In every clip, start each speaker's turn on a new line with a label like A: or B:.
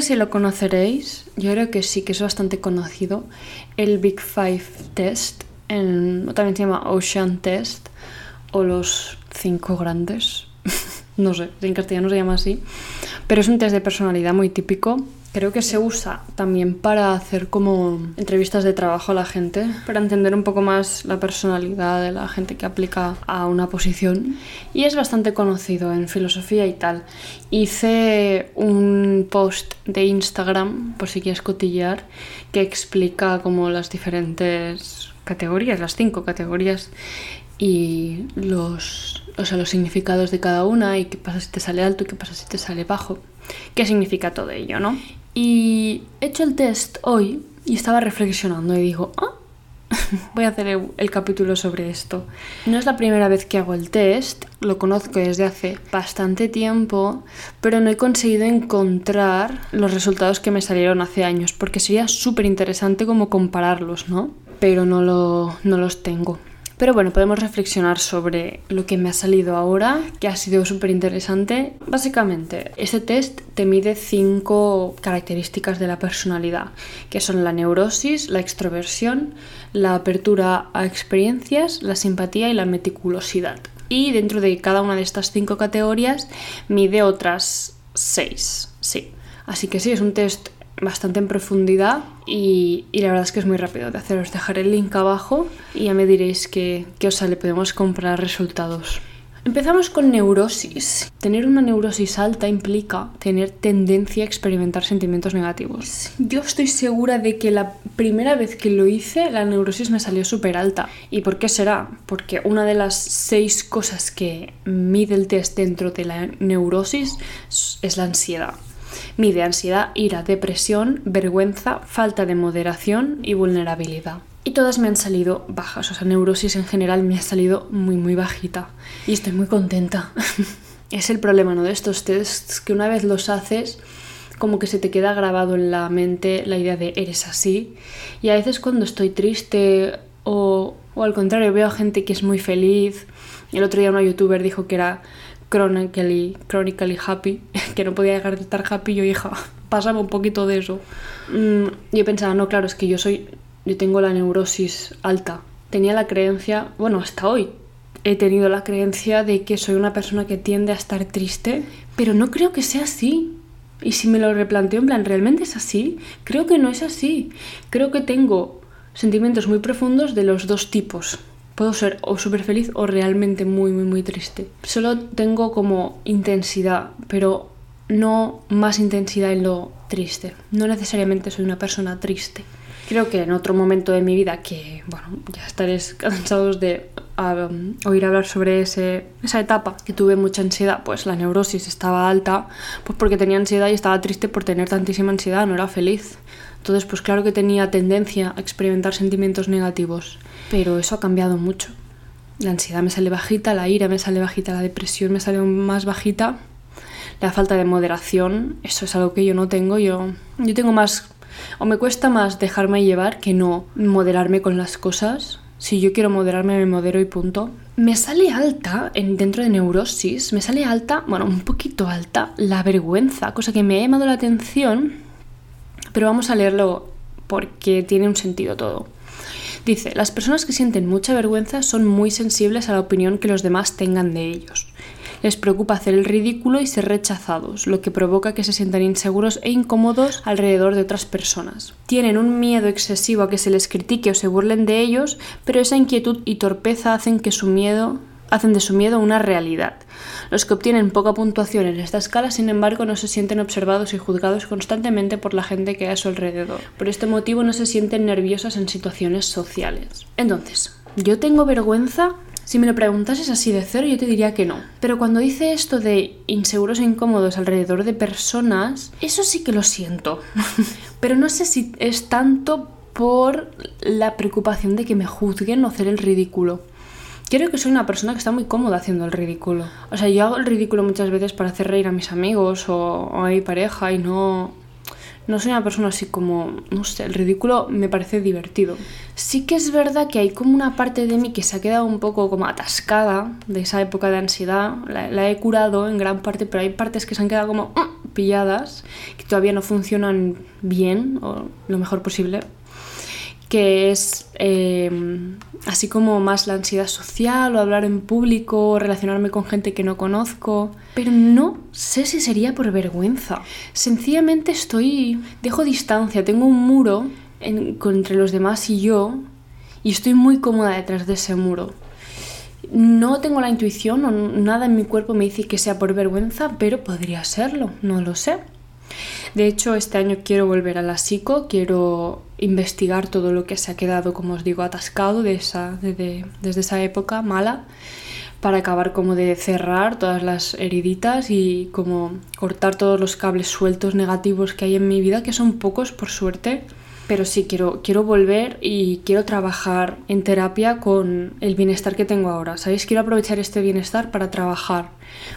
A: sé si lo conoceréis, yo creo que sí, que es bastante conocido, el Big Five Test, también se llama Ocean Test, o los cinco grandes, no sé, en castellano se llama así, pero es un test de personalidad muy típico Creo que se usa también para hacer como entrevistas de trabajo a la gente, para entender un poco más la personalidad de la gente que aplica a una posición. Y es bastante conocido en filosofía y tal. Hice un post de Instagram, por si quieres cotillear, que explica como las diferentes categorías, las cinco categorías y los, o sea, los significados de cada una y qué pasa si te sale alto y qué pasa si te sale bajo. ¿Qué significa todo ello, no? Y he hecho el test hoy y estaba reflexionando y digo, ah, voy a hacer el, capítulo sobre esto. No es la primera vez que hago el test, lo conozco desde hace bastante tiempo, pero no he conseguido encontrar los resultados que me salieron hace años, porque sería súper interesante como compararlos, ¿no? Pero no, lo, no los tengo. Pero bueno, podemos reflexionar sobre lo que me ha salido ahora, que ha sido súper interesante. Básicamente, este test te mide cinco características de la personalidad, que son la neurosis, la extroversión, la apertura a experiencias, la simpatía y la meticulosidad. Y dentro de cada una de estas cinco categorías mide otras seis. Sí. Así que sí, es un test bastante en profundidad y, la verdad es que es muy rápido de hacer. Os dejaré el link abajo y ya me diréis qué, os sale. Podemos comprar resultados. Empezamos con neurosis. Tener una neurosis alta implica tener tendencia a experimentar sentimientos negativos. Yo estoy segura de que la primera vez que lo hice, la neurosis me salió súper alta. ¿Y por qué será? Porque una de las seis cosas que mide el test dentro de la neurosis es la ansiedad. Mide ansiedad, ira, depresión, vergüenza, falta de moderación y vulnerabilidad. Y todas me han salido bajas, o sea, neurosis en general me ha salido muy, muy bajita. Y estoy muy contenta. es el problema, ¿no? De estos tests que una vez los haces, como que se te queda grabado en la mente la idea de eres así. Y a veces cuando estoy triste o, o al contrario veo a gente que es muy feliz. El otro día una youtuber dijo que era chronically, chronically happy, que no podía dejar de estar happy, yo hija, pásame un poquito de eso. Mm, yo pensaba, no, claro, es que yo soy, yo tengo la neurosis alta. Tenía la creencia, bueno, hasta hoy he tenido la creencia de que soy una persona que tiende a estar triste, pero no creo que sea así. Y si me lo replanteo en plan, ¿realmente es así? Creo que no es así. Creo que tengo sentimientos muy profundos de los dos tipos puedo ser o súper feliz o realmente muy, muy, muy triste. Solo tengo como intensidad, pero no más intensidad en lo triste. No necesariamente soy una persona triste. Creo que en otro momento de mi vida, que bueno, ya estaréis cansados de um, oír hablar sobre ese, esa etapa, que tuve mucha ansiedad, pues la neurosis estaba alta, pues porque tenía ansiedad y estaba triste por tener tantísima ansiedad, no era feliz. Entonces, pues claro que tenía tendencia a experimentar sentimientos negativos, pero eso ha cambiado mucho. La ansiedad me sale bajita, la ira me sale bajita, la depresión me sale más bajita, la falta de moderación, eso es algo que yo no tengo, yo, yo tengo más, o me cuesta más dejarme llevar que no moderarme con las cosas. Si yo quiero moderarme, me modero y punto. Me sale alta, en, dentro de neurosis, me sale alta, bueno, un poquito alta, la vergüenza, cosa que me ha llamado la atención pero vamos a leerlo porque tiene un sentido todo. Dice, las personas que sienten mucha vergüenza son muy sensibles a la opinión que los demás tengan de ellos. Les preocupa hacer el ridículo y ser rechazados, lo que provoca que se sientan inseguros e incómodos alrededor de otras personas. Tienen un miedo excesivo a que se les critique o se burlen de ellos, pero esa inquietud y torpeza hacen que su miedo hacen de su miedo una realidad. Los que obtienen poca puntuación en esta escala, sin embargo, no se sienten observados y juzgados constantemente por la gente que hay a su alrededor. Por este motivo no se sienten nerviosas en situaciones sociales. Entonces, ¿yo tengo vergüenza? Si me lo preguntases así de cero, yo te diría que no. Pero cuando dice esto de inseguros e incómodos alrededor de personas, eso sí que lo siento. Pero no sé si es tanto por la preocupación de que me juzguen o hacer el ridículo. Creo que soy una persona que está muy cómoda haciendo el ridículo. O sea, yo hago el ridículo muchas veces para hacer reír a mis amigos o, a mi pareja y no, no soy una persona así como, no sé, el ridículo me parece divertido. Sí que es verdad que hay como una parte de mí que se ha quedado un poco como atascada de esa época de ansiedad. La, he curado en gran parte, pero hay partes que se han quedado como, mm, pilladas, que todavía no funcionan bien o lo mejor posible, que es eh, así como más la ansiedad social o hablar en público o relacionarme con gente que no conozco, pero no sé si sería por vergüenza. Sencillamente estoy, dejo distancia, tengo un muro entre los demás y yo y estoy muy cómoda detrás de ese muro. No tengo la intuición o nada en mi cuerpo me dice que sea por vergüenza, pero podría serlo, no lo sé. De hecho, este año quiero volver a la psico, quiero investigar todo lo que se ha quedado, como os digo, atascado de esa, desde esa época mala, para acabar como de cerrar todas las heriditas y como cortar todos los cables sueltos negativos que hay en mi vida, que son pocos por suerte pero sí quiero, quiero volver y quiero trabajar en terapia con el bienestar que tengo ahora. ¿Sabéis? Quiero aprovechar este bienestar para trabajar,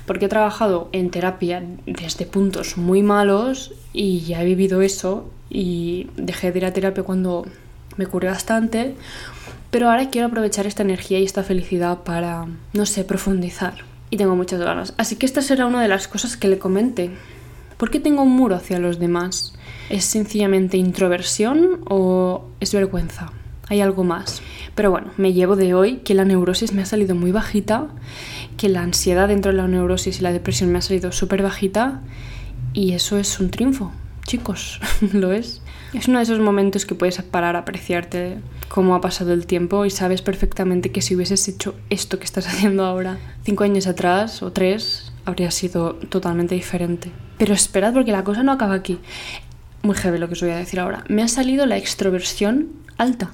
A: porque he trabajado en terapia desde puntos muy malos y ya he vivido eso y dejé de ir a terapia cuando me curé bastante, pero ahora quiero aprovechar esta energía y esta felicidad para, no sé, profundizar. Y tengo muchas ganas. Así que esta será una de las cosas que le comente. ¿Por qué tengo un muro hacia los demás? ¿Es sencillamente introversión o es vergüenza? Hay algo más. Pero bueno, me llevo de hoy que la neurosis me ha salido muy bajita, que la ansiedad dentro de la neurosis y la depresión me ha salido súper bajita y eso es un triunfo, chicos, lo es. Es uno de esos momentos que puedes parar a apreciarte cómo ha pasado el tiempo y sabes perfectamente que si hubieses hecho esto que estás haciendo ahora cinco años atrás o tres, habría sido totalmente diferente. Pero esperad porque la cosa no acaba aquí muy heavy lo que os voy a decir ahora. Me ha salido la extroversión alta.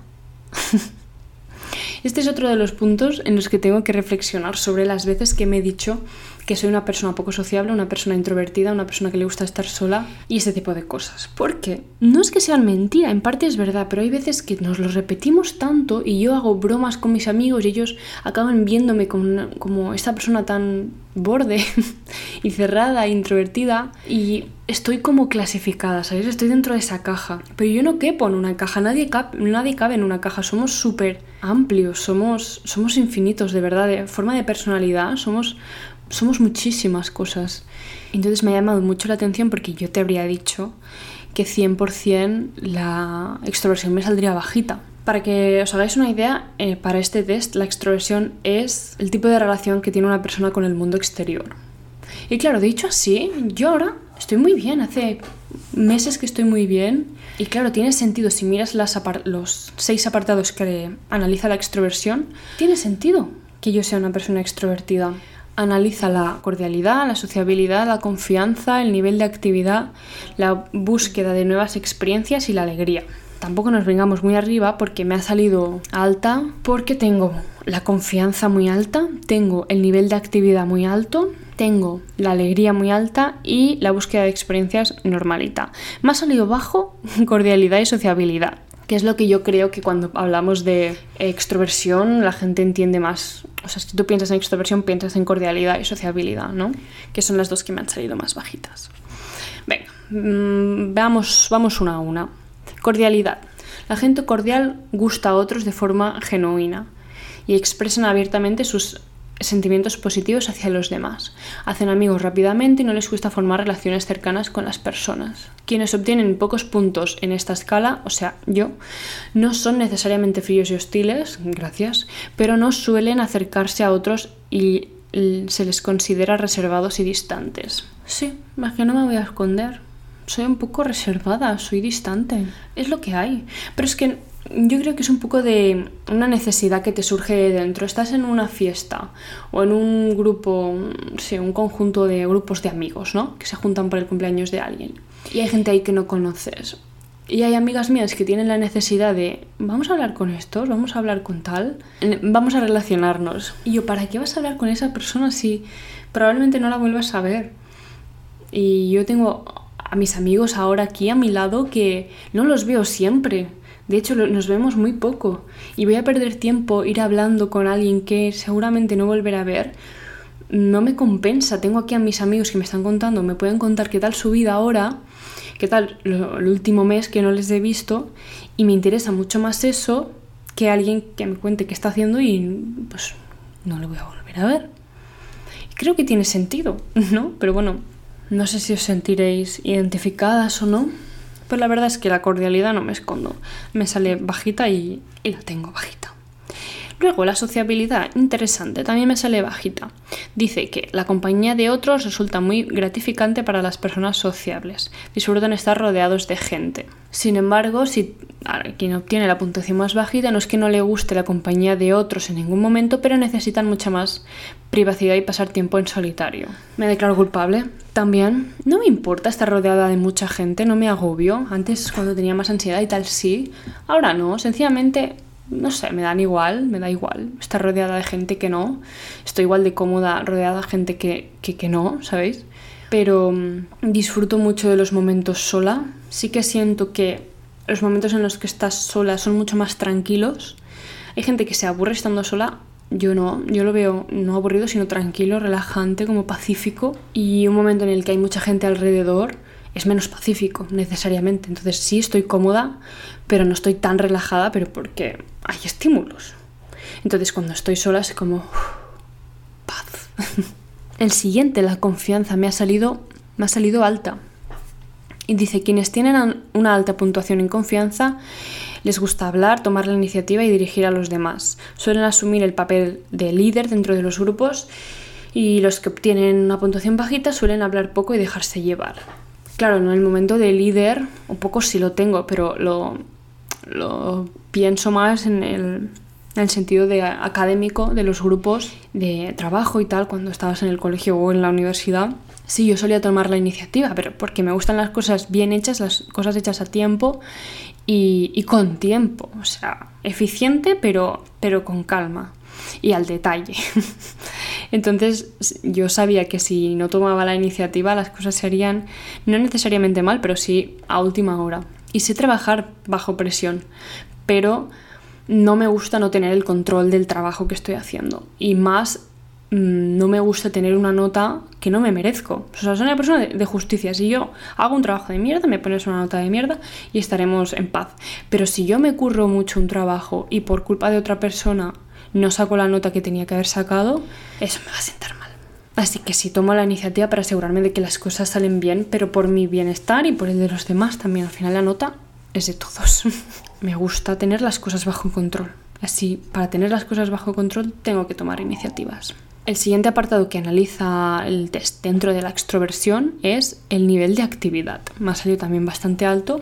A: este es otro de los puntos en los que tengo que reflexionar sobre las veces que me he dicho que soy una persona poco sociable, una persona introvertida, una persona que le gusta estar sola y ese tipo de cosas. Porque no es que sean mentira, en parte es verdad, pero hay veces que nos lo repetimos tanto y yo hago bromas con mis amigos y ellos acaban viéndome como, esta persona tan borde y cerrada, introvertida y estoy como clasificada, ¿sabes? Estoy dentro de esa caja. Pero yo no quepo en una caja, nadie, nadie cabe en una caja, somos súper amplios, somos, somos infinitos, de verdad, de forma de personalidad, somos somos muchísimas cosas. Entonces me ha llamado mucho la atención porque yo te habría dicho que 100% la extroversión me saldría bajita. Para que os hagáis una idea, eh, para este test la extroversión es el tipo de relación que tiene una persona con el mundo exterior. Y claro, dicho así, yo ahora estoy muy bien, hace meses que estoy muy bien. Y claro, tiene sentido, si miras los seis apartados que analiza la extroversión, tiene sentido que yo sea una persona extrovertida. Analiza la cordialidad, la sociabilidad, la confianza, el nivel de actividad, la búsqueda de nuevas experiencias y la alegría. Tampoco nos vengamos muy arriba porque me ha salido alta, porque tengo la confianza muy alta, tengo el nivel de actividad muy alto, tengo la alegría muy alta y la búsqueda de experiencias normalita. Me ha salido bajo cordialidad y sociabilidad que es lo que yo creo que cuando hablamos de extroversión la gente entiende más. O sea, si tú piensas en extroversión, piensas en cordialidad y sociabilidad, ¿no? Que son las dos que me han salido más bajitas. Venga, mm, veamos, vamos una a una. Cordialidad. La gente cordial gusta a otros de forma genuina y expresan abiertamente sus sentimientos positivos hacia los demás. Hacen amigos rápidamente y no les cuesta formar relaciones cercanas con las personas. Quienes obtienen pocos puntos en esta escala, o sea, yo, no son necesariamente fríos y hostiles, gracias, pero no suelen acercarse a otros y se les considera reservados y distantes. Sí, es que no me voy a esconder. Soy un poco reservada, soy distante. Es lo que hay. Pero es que yo creo que es un poco de una necesidad que te surge de dentro. Estás en una fiesta o en un grupo, sí, un conjunto de grupos de amigos, ¿no? Que se juntan por el cumpleaños de alguien. Y hay gente ahí que no conoces. Y hay amigas mías que tienen la necesidad de, vamos a hablar con estos, vamos a hablar con tal, vamos a relacionarnos. Y yo, ¿para qué vas a hablar con esa persona si probablemente no la vuelvas a ver? Y yo tengo a mis amigos ahora aquí a mi lado que no los veo siempre de hecho, nos vemos muy poco y voy a perder tiempo ir hablando con alguien que seguramente no volverá a ver. No me compensa. Tengo aquí a mis amigos que me están contando, me pueden contar qué tal su vida ahora, qué tal el último mes que no les he visto y me interesa mucho más eso que alguien que me cuente qué está haciendo y pues no lo voy a volver a ver. Creo que tiene sentido, ¿no? Pero bueno, No sé si os sentiréis identificadas o no, pero la verdad es que la cordialidad no me escondo. Me sale bajita y, la tengo bajita. Luego, la sociabilidad, interesante, también me sale bajita. Dice que la compañía de otros resulta muy gratificante para las personas sociables. Disfrutan estar rodeados de gente. Sin embargo, si quien obtiene la puntuación más bajita no es que no le guste la compañía de otros en ningún momento, pero necesitan mucha más privacidad y pasar tiempo en solitario. Me declaro culpable. También no me importa estar rodeada de mucha gente, no me agobio. Antes cuando tenía más ansiedad y tal sí, ahora no, sencillamente no sé, me dan igual, me da igual estar rodeada de gente que no. Estoy igual de cómoda rodeada de gente que, que, no, ¿sabéis? Pero mm, disfruto mucho de los momentos sola. Sí que siento que los momentos en los que estás sola son mucho más tranquilos. Hay gente que se aburre estando sola. Yo no, yo lo veo no aburrido, sino tranquilo, relajante, como pacífico. Y un momento en el que hay mucha gente alrededor es menos pacífico necesariamente. Entonces sí estoy cómoda, pero no estoy tan relajada, pero porque hay estímulos. Entonces cuando estoy sola es como paz. El siguiente, la confianza, me ha salido, me ha salido alta. Y dice, quienes tienen una alta puntuación en confianza, les gusta hablar, tomar la iniciativa y dirigir a los demás. Suelen asumir el papel de líder dentro de los grupos y los que obtienen una puntuación bajita suelen hablar poco y dejarse llevar. Claro, en el momento de líder, un poco sí lo tengo, pero lo, lo pienso más en el, sentido de académico de los grupos de trabajo y tal, cuando estabas en el colegio o en la universidad. Sí, yo solía tomar la iniciativa, pero porque me gustan las cosas bien hechas, las cosas hechas a tiempo y, con tiempo. O sea, eficiente, pero, pero con calma y al detalle. Entonces yo sabía que si no tomaba la iniciativa las cosas serían no necesariamente mal, pero sí a última hora y sé trabajar bajo presión, pero no me gusta no tener el control del trabajo que estoy haciendo y más mm, no me gusta tener una nota que no me merezco. O sea, soy una persona de, justicia. Si yo hago un trabajo de mierda, me pones una nota de mierda y estaremos en paz. Pero si yo me curro mucho un trabajo y por culpa de otra persona no saco la nota que tenía que haber sacado, eso me va a sentar. Así que sí tomo la iniciativa para asegurarme de que las cosas salen bien, pero por mi bienestar y por el de los demás también. Al final la nota es de todos. Me gusta tener las cosas bajo control. Así, para tener las cosas bajo control tengo que tomar iniciativas. El siguiente apartado que analiza el test dentro de la extroversión es el nivel de actividad. Me ha salido también bastante alto,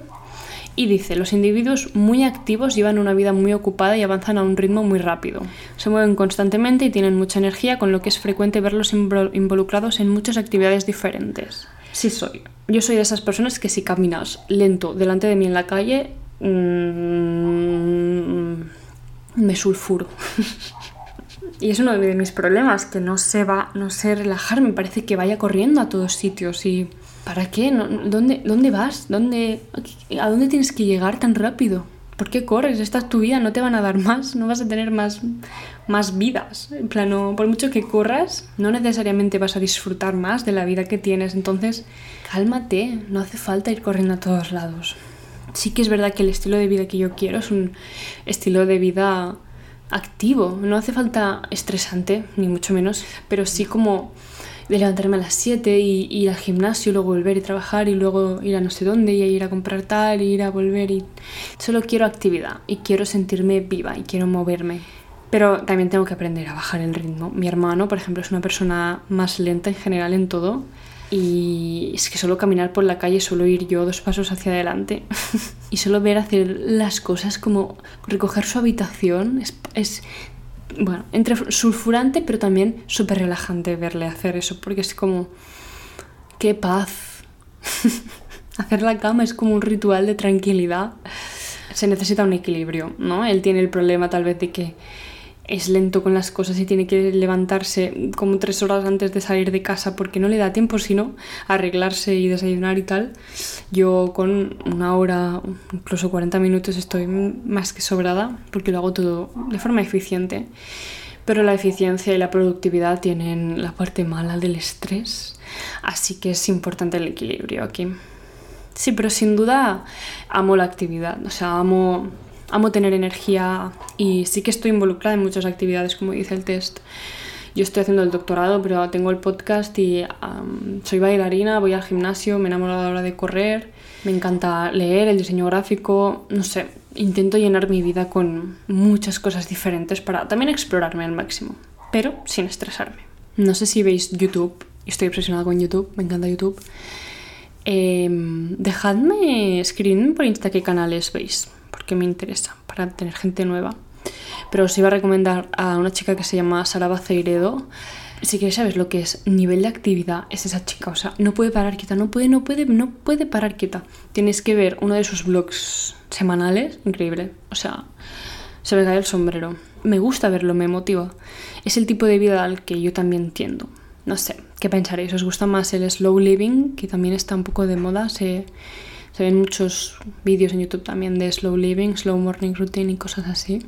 A: y dice, los individuos muy activos llevan una vida muy ocupada y avanzan a un ritmo muy rápido. Se mueven constantemente y tienen mucha energía, con lo que es frecuente verlos involucrados en muchas actividades diferentes. Sí soy. Yo soy de esas personas que si caminas lento delante de mí en la calle, mmm, me sulfuro. y es uno de mis problemas, que no sé, va, no sé relajar, me parece que vaya corriendo a todos sitios y ¿Para qué? ¿Dónde, ¿Dónde vas? ¿Dónde, ¿A dónde tienes que llegar tan rápido? ¿Por qué corres? Esta es tu vida, no te van a dar más, no vas a tener más, más vidas. En plano, por mucho que corras, no necesariamente vas a disfrutar más de la vida que tienes. Entonces, cálmate, no hace falta ir corriendo a todos lados. Sí que es verdad que el estilo de vida que yo quiero es un estilo de vida activo. No hace falta estresante, ni mucho menos, pero sí como de levantarme a las 7 y, ir al gimnasio, luego volver y trabajar y luego ir a no sé dónde y ir a comprar tal y ir a volver y solo quiero actividad y quiero sentirme viva y quiero moverme. Pero también tengo que aprender a bajar el ritmo. Mi hermano, por ejemplo, es una persona más lenta en general en todo y es que solo caminar por la calle, solo ir yo dos pasos hacia adelante y solo ver hacer las cosas como recoger su habitación es, es bueno, entre sulfurante, pero también súper relajante verle hacer eso, porque es como, qué paz. hacer la cama es como un ritual de tranquilidad. Se necesita un equilibrio, ¿no? Él tiene el problema tal vez de que es lento con las cosas y tiene que levantarse como tres horas antes de salir de casa porque no le da tiempo sino arreglarse y desayunar y tal. Yo con una hora, incluso 40 minutos estoy más que sobrada porque lo hago todo de forma eficiente. Pero la eficiencia y la productividad tienen la parte mala del estrés, así que es importante el equilibrio aquí. Sí, pero sin duda amo la actividad, o sea, amo amo tener energía y sí que estoy involucrada en muchas actividades, como dice el test. Yo estoy haciendo el doctorado, pero tengo el podcast y soy bailarina, voy al gimnasio, me enamoro a la hora de correr, me encanta leer, el diseño gráfico, no sé, intento llenar mi vida con muchas cosas diferentes para también explorarme al máximo, pero sin estresarme. No sé si veis YouTube, estoy obsesionada con YouTube, me encanta YouTube. Em, dejadme, escribirme por Insta qué canales veis, porque me interesa, para tener gente nueva. Pero os iba a recomendar a una chica que se llama Sara Baceiredo. Si quieres saber lo que es nivel de actividad, es esa chica. O sea, no puede parar quieta, no puede, no puede, no puede parar quieta. Tienes que ver uno de sus vlogs semanales, increíble. O sea, se me cae el sombrero. Me gusta verlo, me motiva. Es el tipo de vida al que yo también tiendo. No sé, ¿qué pensaréis? ¿Os gusta más el slow living, que también está un poco de moda? Se, se ven muchos vídeos en YouTube también de slow living, slow morning routine y cosas así.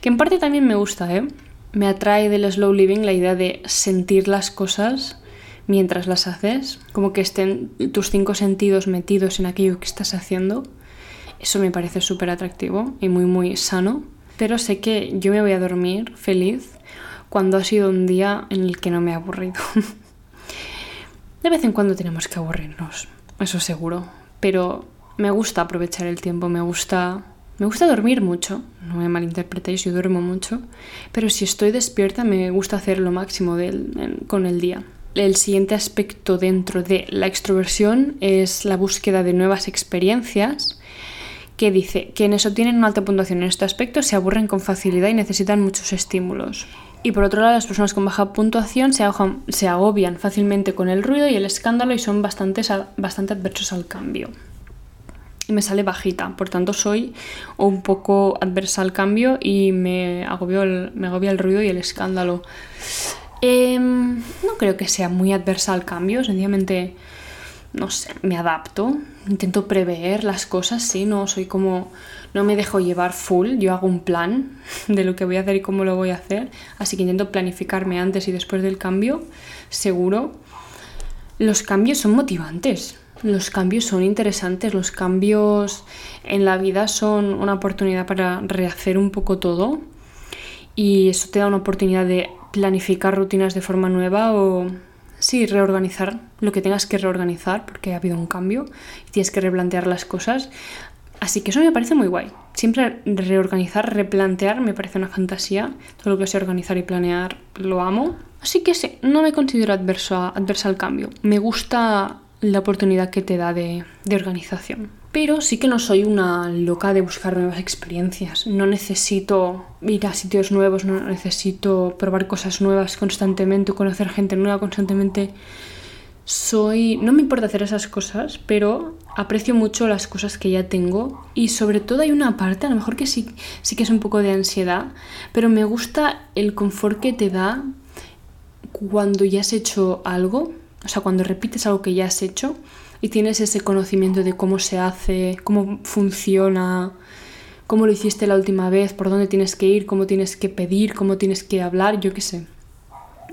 A: Que en parte también me gusta, ¿eh? Me atrae del slow living la idea de sentir las cosas mientras las haces, como que estén tus cinco sentidos metidos en aquello que estás haciendo. Eso me parece súper atractivo y muy, muy sano. Pero sé que yo me voy a dormir feliz cuando ha sido un día en el que no me he aburrido. De vez en cuando tenemos que aburrirnos, eso seguro, pero me gusta aprovechar el tiempo, me gusta me gusta dormir mucho, no me malinterpretéis, yo duermo mucho, pero si estoy despierta me gusta hacer lo máximo con el día. El siguiente aspecto dentro de la extroversión es la búsqueda de nuevas experiencias que dice quienes obtienen una alta puntuación en este aspecto se aburren con facilidad y necesitan muchos estímulos. Y por otro lado, las personas con baja puntuación se, agobian fácilmente con el ruido y el escándalo y son bastante, bastante adversos al cambio. Y me sale bajita, por tanto soy un poco adversa al cambio y me, agobio el, me agobia el ruido y el escándalo. Em, no creo que sea muy adversa al cambio, sencillamente, no sé, me adapto, intento prever las cosas, sí, no soy como no me dejo llevar full, yo hago un plan de lo que voy a hacer y cómo lo voy a hacer, así que intento planificarme antes y después del cambio, seguro. Los cambios son motivantes, los cambios son interesantes, los cambios en la vida son una oportunidad para rehacer un poco todo y eso te da una oportunidad de planificar rutinas de forma nueva o sí, reorganizar lo que tengas que reorganizar porque ha habido un cambio y tienes que replantear las cosas. Así que eso me parece muy guay. Siempre reorganizar, replantear me parece una fantasía. Todo lo que sé organizar y planear lo amo. Así que sí, no me considero adversa, adversa al cambio. Me gusta la oportunidad que te da de, de, organización. Pero sí que no soy una loca de buscar nuevas experiencias. No necesito ir a sitios nuevos, no necesito probar cosas nuevas constantemente, conocer gente nueva constantemente soy. No me importa hacer esas cosas, pero aprecio mucho las cosas que ya tengo. Y sobre todo hay una parte, a lo mejor que sí, sí que es un poco de ansiedad, pero me gusta el confort que te da cuando ya has hecho algo. O sea, cuando repites algo que ya has hecho y tienes ese conocimiento de cómo se hace, cómo funciona, cómo lo hiciste la última vez, por dónde tienes que ir, cómo tienes que pedir, cómo tienes que hablar, yo qué sé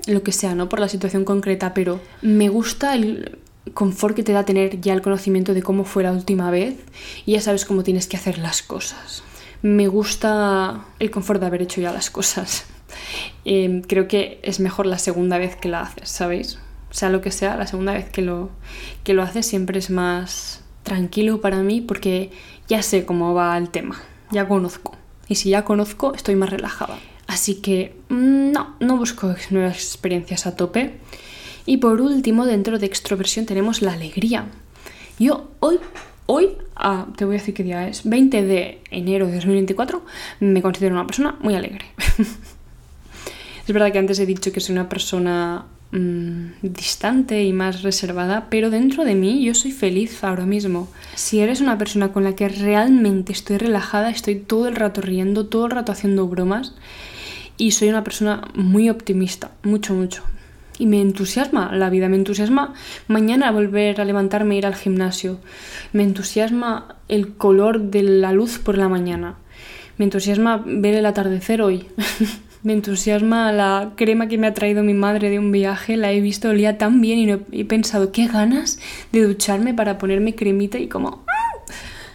A: lo que sea, ¿no? Por la situación concreta, pero me gusta el confort que te da tener ya el conocimiento de cómo fue la última vez y ya sabes cómo tienes que hacer las cosas. Me gusta el confort de haber hecho ya las cosas. Em, creo que es mejor la segunda vez que la haces, ¿sabéis? Sea lo que sea, la segunda vez que lo, que lo haces siempre es más tranquilo para mí porque ya sé cómo va el tema, ya conozco. Y si ya conozco, estoy más relajada. Así que mm, no, no busco nuevas experiencias a tope. Y por último, dentro de extroversión tenemos la alegría. Yo hoy, hoy, ah, te voy a decir qué día es, 20 de enero de 2024, me considero una persona muy alegre. es verdad que antes he dicho que soy una persona mm, distante y más reservada, pero dentro de mí yo soy feliz ahora mismo. Si eres una persona con la que realmente estoy relajada, estoy todo el rato riendo, todo el rato haciendo bromas, y soy una persona muy optimista, mucho, mucho. Y me entusiasma la vida, me entusiasma mañana volver a levantarme e ir al gimnasio. Me entusiasma el color de la luz por la mañana. Me entusiasma ver el atardecer hoy. me entusiasma la crema que me ha traído mi madre de un viaje. La he visto, olía tan bien y he pensado, qué ganas de ducharme para ponerme cremita y como...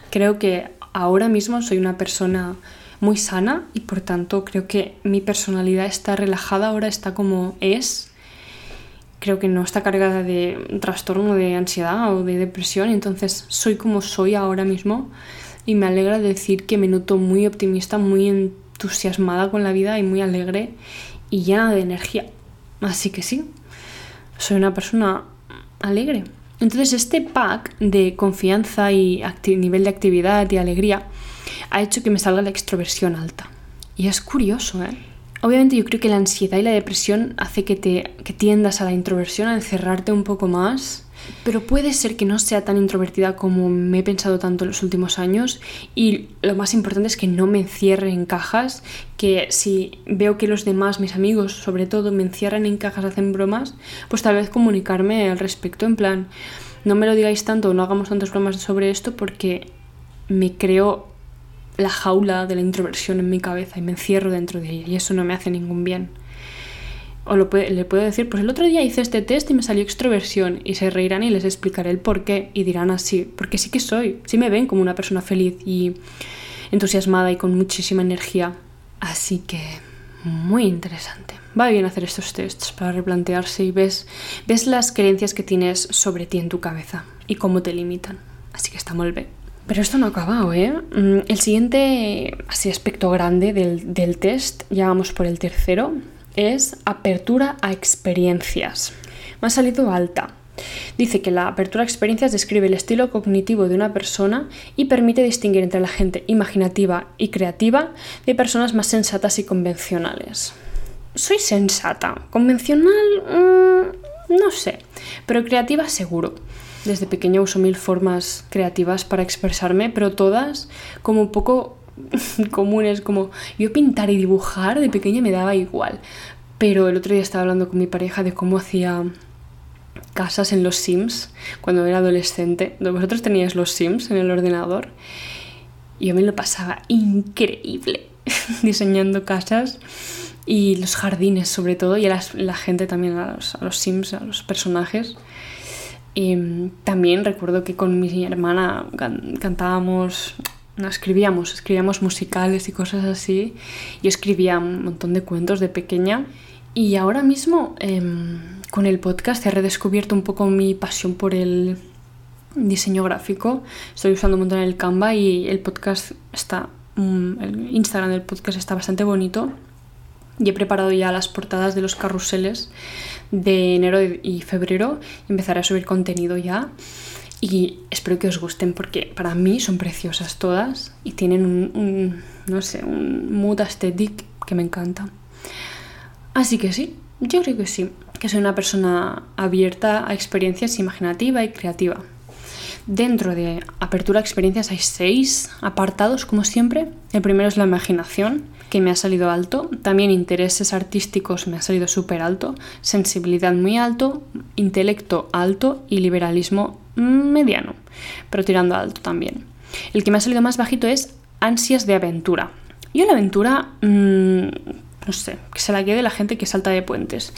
A: Creo que ahora mismo soy una persona muy sana y por tanto creo que mi personalidad está relajada ahora, está como es. Creo que no está cargada de trastorno de ansiedad o de depresión, entonces soy como soy ahora mismo y me alegra decir que me noto muy optimista, muy entusiasmada con la vida y muy alegre y llena de energía. Así que sí, soy una persona alegre. Entonces este pack de confianza y nivel de actividad y alegría ha hecho que me salga la extroversión alta. Y es curioso, ¿eh? Obviamente yo creo que la ansiedad y la depresión hace que, te, que tiendas a la introversión, a encerrarte un poco más pero puede ser que no sea tan introvertida como me he pensado tanto en los últimos años y lo más importante es que no me encierre en cajas, que si veo que los demás, mis amigos sobre todo, me encierran en cajas, hacen bromas, pues tal vez comunicarme al respecto en plan, no me lo digáis tanto, no hagamos tantas bromas sobre esto porque me creo la jaula de la introversión en mi cabeza y me encierro dentro de ella y eso no me hace ningún bien. O le puedo decir, pues el otro día hice este test y me salió extroversión y se reirán y les explicaré el por qué y dirán así, porque sí que soy, sí me ven como una persona feliz y entusiasmada y con muchísima energía. Así que muy interesante. Va bien hacer estos tests para replantearse y ves, ves las creencias que tienes sobre ti en tu cabeza y cómo te limitan. Así que está muy bien. Pero esto no ha acabado, ¿eh? Mm, el siguiente así aspecto grande del, del test, ya vamos por el tercero, es apertura a experiencias. Me ha salido alta. Dice que la apertura a experiencias describe el estilo cognitivo de una persona y permite distinguir entre la gente imaginativa y creativa de personas más sensatas y convencionales. Soy sensata, convencional mm, no sé, pero creativa seguro. Desde pequeña uso mil formas creativas para expresarme, pero todas como un poco comunes, como yo pintar y dibujar de pequeña me daba igual. Pero el otro día estaba hablando con mi pareja de cómo hacía casas en los Sims cuando era adolescente. Vosotros teníais los Sims en el ordenador. Yo me lo pasaba increíble diseñando casas y los jardines sobre todo y a la gente también a los, Sims, a los personajes. Mm, también recuerdo que con mi hermana cantábamos escribíamos, escribíamos musicales y cosas así. Yo escribía un montón de cuentos de pequeña y ahora mismo em, con el podcast he redescubierto un poco mi pasión por el diseño gráfico. Estoy usando un montón el Canva y el podcast está, mm, el Instagram del podcast está bastante bonito. Y he preparado ya las portadas de los carruseles de enero y febrero. Empezaré a subir contenido ya y espero que os gusten porque para mí son preciosas todas y tienen un, no sé, un mood aesthetic que me encanta. Así que sí, yo creo que sí, que soy una persona abierta a experiencias imaginativa y creativa. Dentro de apertura a experiencias hay seis apartados, como siempre. El primero es la imaginación, que me ha salido alto. También intereses artísticos me ha salido súper alto. Sensibilidad muy alto. Intelecto alto. Y liberalismo mediano, pero tirando alto también. El que me ha salido más bajito es ansias de aventura. Yo la aventura, mm, no sé, que se la quede la gente que salta de puentes.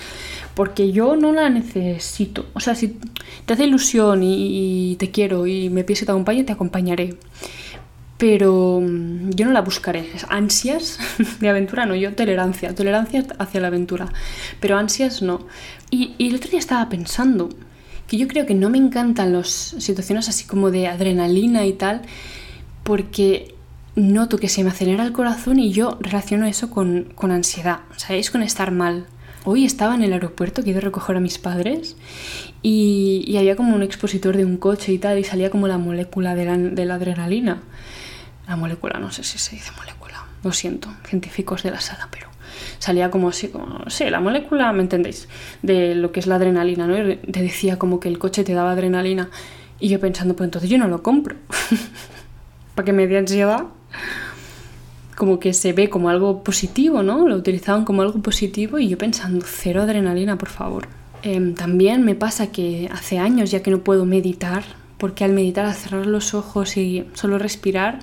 A: Porque yo no la necesito. O sea, si te hace ilusión y, te quiero y me pides que te acompañe, te acompañaré. Pero mm, yo no la buscaré. Ansias de aventura no, yo tolerancia. Tolerancia hacia la aventura. Pero ansias no. Y, y el otro día estaba pensando, que yo creo que no me encantan las situaciones así como de adrenalina y tal, porque noto que se me acelera el corazón y yo relaciono eso con, con ansiedad, ¿sabéis? Con estar mal. Hoy estaba en el aeropuerto, que iba a recoger a mis padres, y, había como un expositor de un coche y tal, y salía como la molécula de la, de la adrenalina. La molécula, no sé si se dice molécula, lo siento, científicos de la sala, pero salía como así, como, sé, la molécula, ¿me entendéis? De lo que es la adrenalina, ¿no? Y te decía como que el coche te daba adrenalina. Y yo pensando, pues entonces yo no lo compro. Para que me dé ansiedad. Como que se ve como algo positivo, ¿no? Lo utilizaban como algo positivo y yo pensando, cero adrenalina, por favor. Em, también me pasa que hace años ya que no puedo meditar, porque al meditar, al cerrar los ojos y solo respirar,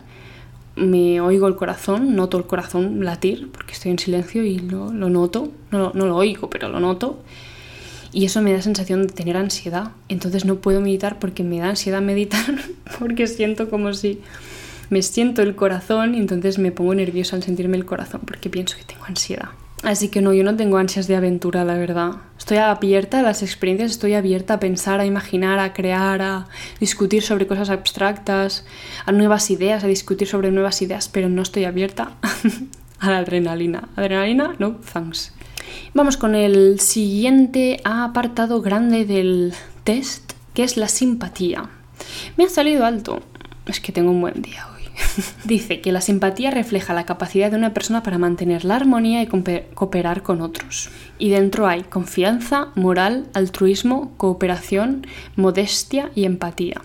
A: me oigo el corazón, noto el corazón latir, porque estoy en silencio y lo, noto, no, no, lo oigo, pero lo noto. Y eso me da sensación de tener ansiedad. Entonces no puedo meditar porque me da ansiedad meditar, porque siento como si me siento el corazón y entonces me pongo nerviosa al sentirme el corazón porque pienso que tengo ansiedad. Así que no, yo no tengo ansias de aventura, la verdad. Estoy abierta a las experiencias, estoy abierta a pensar, a imaginar, a crear, a discutir sobre cosas abstractas, a nuevas ideas, a discutir sobre nuevas ideas, pero no estoy abierta a la adrenalina. Adrenalina, no, thanks. Vamos con el siguiente apartado grande del test, que es la simpatía. Me ha salido alto. Es que tengo un buen día hoy. Dice que la simpatía refleja la capacidad de una persona para mantener la armonía y cooperar con otros. Y dentro hay confianza, moral, altruismo, cooperación, modestia y empatía.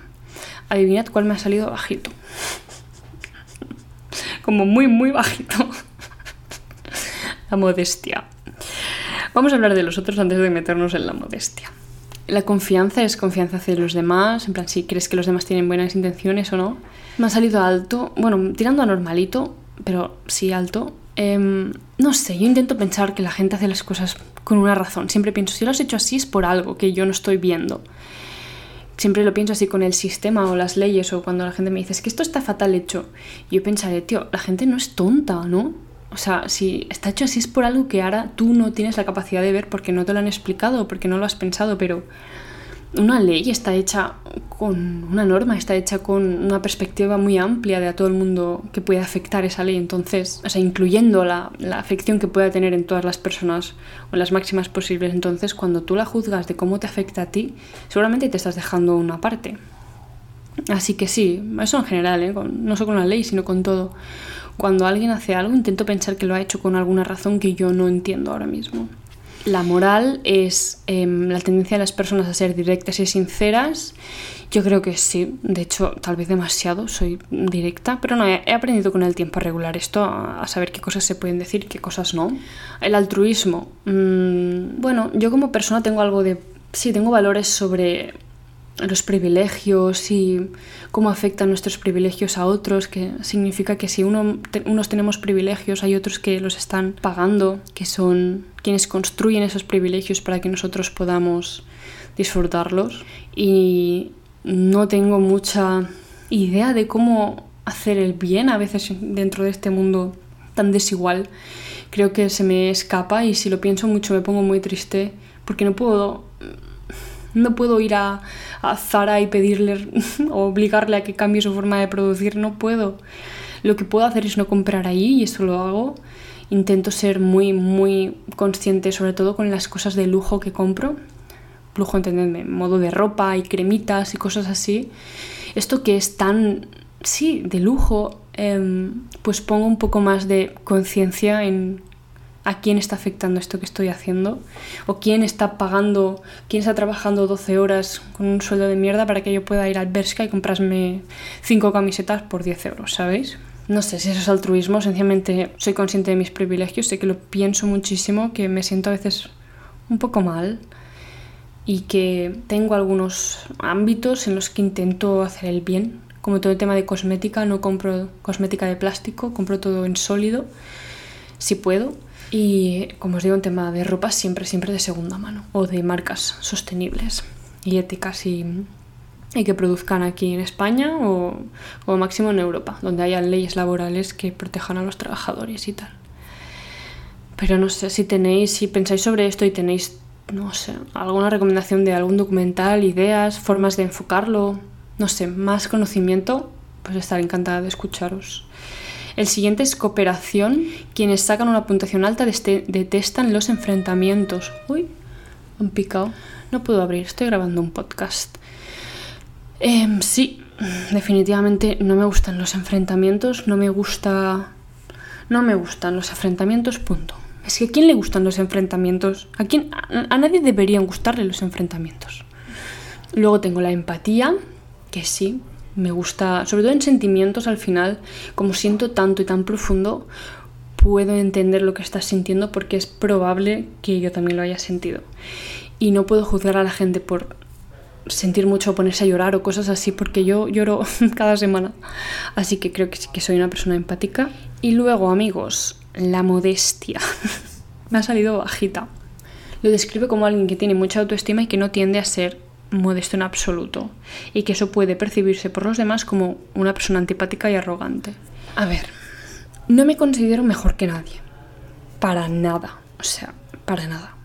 A: Adivinad cuál me ha salido bajito. Como muy, muy bajito. La modestia. Vamos a hablar de los otros antes de meternos en la modestia. La confianza es confianza hacia los demás, en plan si crees que los demás tienen buenas intenciones o no. Me ha salido alto, bueno, tirando a normalito, pero sí alto. Em, no sé, yo intento pensar que la gente hace las cosas con una razón. Siempre pienso, si lo has hecho así es por algo que yo no estoy viendo. Siempre lo pienso así con el sistema o las leyes o cuando la gente me dice, es que esto está fatal hecho. Yo pensaré, tío, la gente no es tonta, ¿no? O sea, si está hecho así es por algo que ahora tú no tienes la capacidad de ver porque no te lo han explicado, porque no lo has pensado, pero una ley está hecha con una norma, está hecha con una perspectiva muy amplia de a todo el mundo que puede afectar esa ley. Entonces, o sea, incluyendo la, la afección que pueda tener en todas las personas o en las máximas posibles. Entonces, cuando tú la juzgas de cómo te afecta a ti, seguramente te estás dejando una parte. Así que sí, eso en general, ¿eh? no solo con la ley, sino con todo. Cuando alguien hace algo, intento pensar que lo ha hecho con alguna razón que yo no entiendo ahora mismo. La moral es em, la tendencia de las personas a ser directas y sinceras. Yo creo que sí, de hecho, tal vez demasiado, soy directa, pero no, he, aprendido con el tiempo a regular esto, a, saber qué cosas se pueden decir y qué cosas no. El altruismo. Mm, bueno, yo como persona tengo algo de... Sí, tengo valores sobre los privilegios y cómo afectan nuestros privilegios a otros, que significa que si uno, unos tenemos privilegios, hay otros que los están pagando, que son quienes construyen esos privilegios para que nosotros podamos disfrutarlos. Y no tengo mucha idea de cómo hacer el bien a veces dentro de este mundo tan desigual. Creo que se me escapa y si lo pienso mucho me pongo muy triste porque no puedo no puedo ir a, Zara y pedirle o obligarle a que cambie su forma de producir, no puedo. Lo que puedo hacer es no comprar ahí y eso lo hago. Intento ser muy, muy consciente, sobre todo con las cosas de lujo que compro. Lujo, entendedme, modo de ropa y cremitas y cosas así. Esto que es tan, sí, de lujo, em, pues pongo un poco más de conciencia en a quién está afectando esto que estoy haciendo o quién está pagando, quién está trabajando 12 horas con un sueldo de mierda para que yo pueda ir al Berska y comprarme 5 camisetas por 10 euros, ¿sabéis? No sé si eso es altruismo, sencillamente soy consciente de mis privilegios, sé que lo pienso muchísimo, que me siento a veces un poco mal y que tengo algunos ámbitos en los que intento hacer el bien, como todo el tema de cosmética, no compro cosmética de plástico, compro todo en sólido, si puedo y como os digo, en tema de ropa siempre, siempre de segunda mano o de marcas sostenibles y éticas y, que produzcan aquí en España o, o máximo en Europa, donde haya leyes laborales que protejan a los trabajadores y tal. Pero no sé si tenéis, si pensáis sobre esto y tenéis, no sé, alguna recomendación de algún documental, ideas, formas de enfocarlo, no sé, más conocimiento, pues estaré encantada de escucharos. El siguiente es cooperación. Quienes sacan una puntuación alta detestan los enfrentamientos. Uy, han picado. No puedo abrir, estoy grabando un podcast. Em, sí, definitivamente no me gustan los enfrentamientos, no me gusta... No me gustan los enfrentamientos, punto. Es que ¿a quién le gustan los enfrentamientos? ¿A, quién? a nadie deberían gustarle los enfrentamientos. Luego tengo la empatía, que sí, me gusta, sobre todo en sentimientos al final, como siento tanto y tan profundo, puedo entender lo que estás sintiendo porque es probable que yo también lo haya sentido. Y no puedo juzgar a la gente por sentir mucho o ponerse a llorar o cosas así porque yo lloro cada semana. Así que creo que sí que soy una persona empática. Y luego, amigos, la modestia. me ha salido bajita. Lo describe como alguien que tiene mucha autoestima y que no tiende a ser modesto en absoluto y que eso puede percibirse por los demás como una persona antipática y arrogante. A ver, no me considero mejor que nadie. Para nada. O sea, para nada.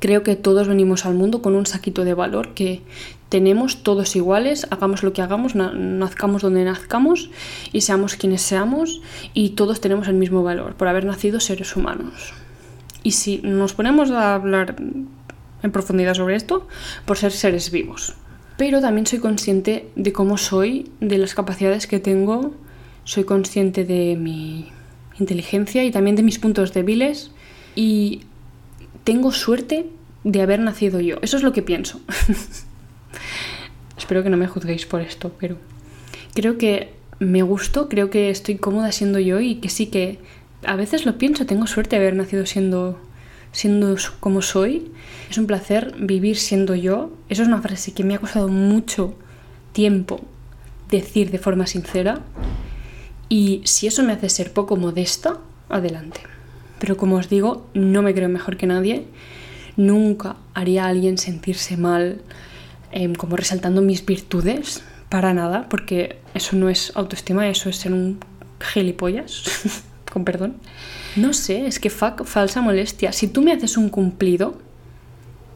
A: Creo que todos venimos al mundo con un saquito de valor que tenemos todos iguales, hagamos lo que hagamos, nazcamos donde nazcamos y seamos quienes seamos y todos tenemos el mismo valor por haber nacido seres humanos. Y si nos ponemos a hablar en profundidad sobre esto, por ser seres vivos. Pero también soy consciente de cómo soy, de las capacidades que tengo, soy consciente de mi inteligencia y también de mis puntos débiles y tengo suerte de haber nacido yo. Eso es lo que pienso. Espero que no me juzguéis por esto, pero creo que me gusto, creo que estoy cómoda siendo yo y que sí que a veces lo pienso, tengo suerte de haber nacido siendo siendo como soy. Es un placer vivir siendo yo. Eso es una frase que me ha costado mucho tiempo decir de forma sincera. Y si eso me hace ser poco modesta, adelante. Pero como os digo, no me creo mejor que nadie. Nunca haría a alguien sentirse mal em, como resaltando mis virtudes. Para nada, porque eso no es autoestima, eso es ser un gilipollas. Perdón. No sé, es que falsa molestia. Si tú me haces un cumplido,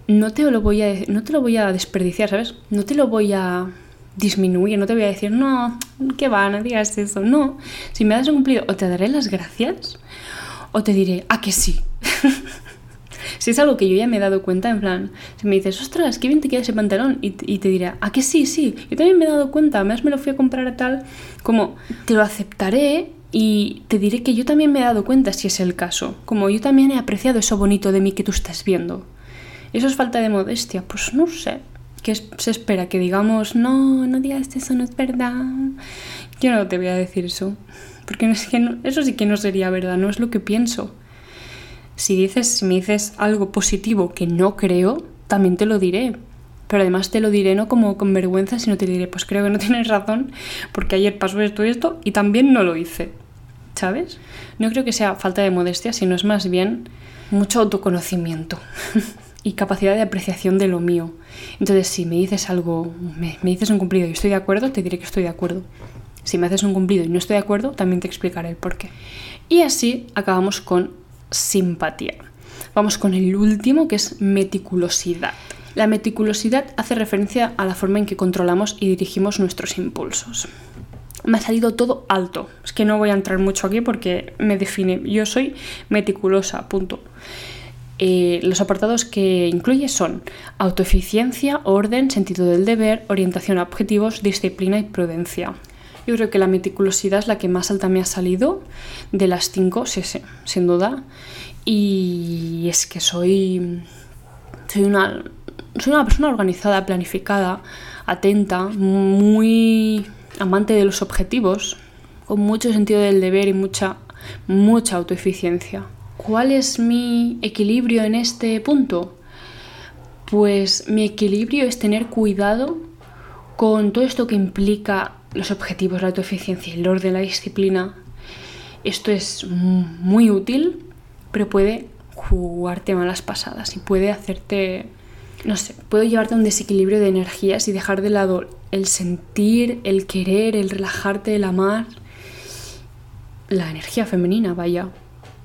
A: no te lo voy a, no te lo voy a desperdiciar, ¿sabes? No te lo voy a disminuir, no te voy a decir, no, que va, no digas eso. No, si me das un cumplido, o te daré las gracias, o te diré, ah, que sí. si es algo que yo ya me he dado cuenta, en plan, si me dices, ostras, qué bien te queda ese pantalón, y, te diré, ah, que sí, sí, yo también me he dado cuenta, además me lo fui a comprar a tal, como, te lo aceptaré y te diré que yo también me he dado cuenta si es el caso, como yo también he apreciado eso bonito de mí que tú estás viendo. ¿Eso es falta de modestia? Pues no sé. ¿Qué se espera? Que digamos, no, no digas eso, no es verdad. Yo no te voy a decir eso. Porque es que eso sí que no sería verdad, no es lo que pienso. Si, dices, si me dices algo positivo que no creo, también te lo diré. Pero además te lo diré no como con vergüenza, sino te diré, pues creo que no tienes razón, porque ayer pasó esto y esto y también no lo hice. ¿Sabes? No creo que sea falta de modestia, sino es más bien mucho autoconocimiento. y capacidad de apreciación de lo mío. Entonces, si me dices algo, me, dices un cumplido y estoy de acuerdo, te diré que estoy de acuerdo. Si me haces un cumplido y no estoy de acuerdo, también te explicaré el por qué. Y así acabamos con simpatía. Vamos con el último, que es meticulosidad. La meticulosidad hace referencia a la forma en que controlamos y dirigimos nuestros impulsos. Me ha salido todo alto. Es que no voy a entrar mucho aquí porque me define. Yo soy meticulosa, punto. Eh, los apartados que incluye son autoeficiencia, orden, sentido del deber, orientación a objetivos, disciplina y prudencia. Yo creo que la meticulosidad es la que más alta me ha salido de las cinco, sí, sí, sin duda. Y es que soy, soy, una, soy una persona organizada, planificada, atenta, muy amante de los objetivos, con mucho sentido del deber y mucha, mucha autoeficiencia. ¿Cuál es mi equilibrio en este punto? Pues mi equilibrio es tener cuidado con todo esto que implica los objetivos, la autoeficiencia, el orden, la disciplina. Esto es muy útil, pero puede jugarte malas pasadas y puede hacerte, no sé, puede llevarte a un desequilibrio de energías y dejar de lado el sentir, el querer, el relajarte, el amar, la energía femenina, vaya.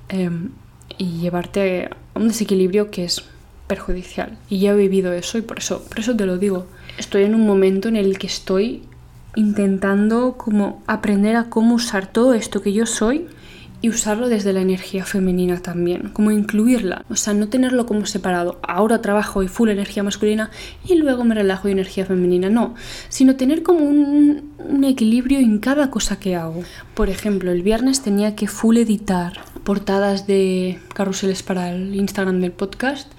A: Em, y llevarte a un desequilibrio que es perjudicial. Y ya he vivido eso y por eso, por eso te lo digo. Estoy en un momento en el que estoy intentando como aprender a cómo usar todo esto que yo soy y usarlo desde la energía femenina también, como incluirla, o sea, no tenerlo como separado. Ahora trabajo y full energía masculina y luego me relajo y energía femenina, no, sino tener como un, equilibrio en cada cosa que hago. Por ejemplo, el viernes tenía que full editar portadas de carruseles para el Instagram del podcast.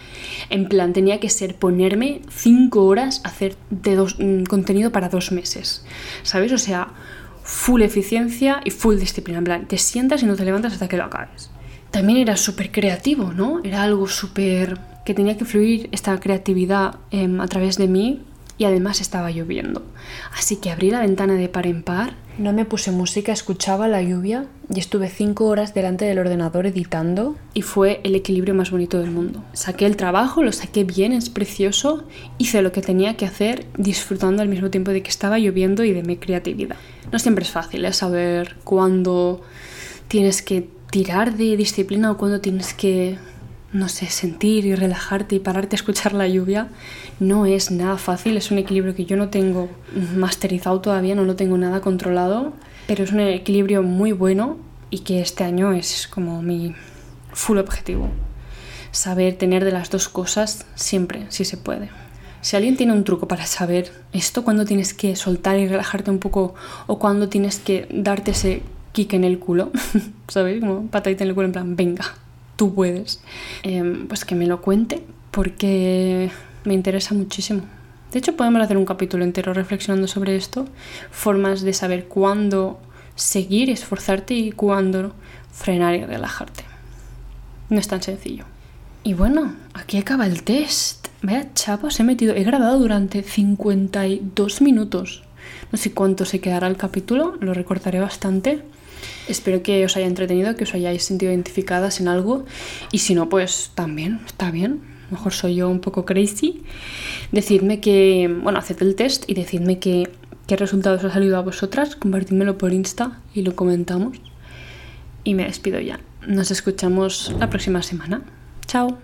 A: En plan, tenía que ser ponerme cinco horas a hacer de dos, mm, contenido para dos meses. ¿Sabes? O sea, full eficiencia y full disciplina. En plan, te sientas y no te levantas hasta que lo acabes. También era súper creativo, ¿no? Era algo súper... que tenía que fluir esta creatividad em, a través de mí y además estaba lloviendo. Así que abrí la ventana de par en par No me puse música, escuchaba la lluvia y estuve cinco horas delante del ordenador editando y fue el equilibrio más bonito del mundo. Saqué el trabajo, lo saqué bien, es precioso, hice lo que tenía que hacer disfrutando al mismo tiempo de que estaba lloviendo y de mi creatividad. No siempre es fácil ¿eh? saber cuándo tienes que tirar de disciplina o cuándo tienes que no sé, sentir y relajarte y pararte a escuchar la lluvia no es nada fácil, es un equilibrio que yo no tengo masterizado todavía, no lo tengo nada controlado, pero es un equilibrio muy bueno y que este año es como mi full objetivo. Saber tener de las dos cosas siempre, si se puede. Si alguien tiene un truco para saber esto, cuando tienes que soltar y relajarte un poco o cuando tienes que darte ese kick en el culo, ¿sabes? Como patadita en el culo en plan, venga, tú puedes, em, pues que me lo cuente porque me interesa muchísimo. De hecho, podemos hacer un capítulo entero reflexionando sobre esto, formas de saber cuándo seguir, esforzarte y cuándo frenar y relajarte. No es tan sencillo. Y bueno, aquí acaba el test. Vaya chapas, he metido, he grabado durante 52 minutos. No sé cuánto se quedará el capítulo, lo recortaré bastante. Espero que os haya entretenido, que os hayáis sentido identificadas en algo y si no, pues también, está bien. mejor soy yo un poco crazy. Decidme que, bueno, haced el test y decidme que, qué resultados os ha salido a vosotras, compartidmelo por Insta y lo comentamos. Y me despido ya. Nos escuchamos la próxima semana. Chao.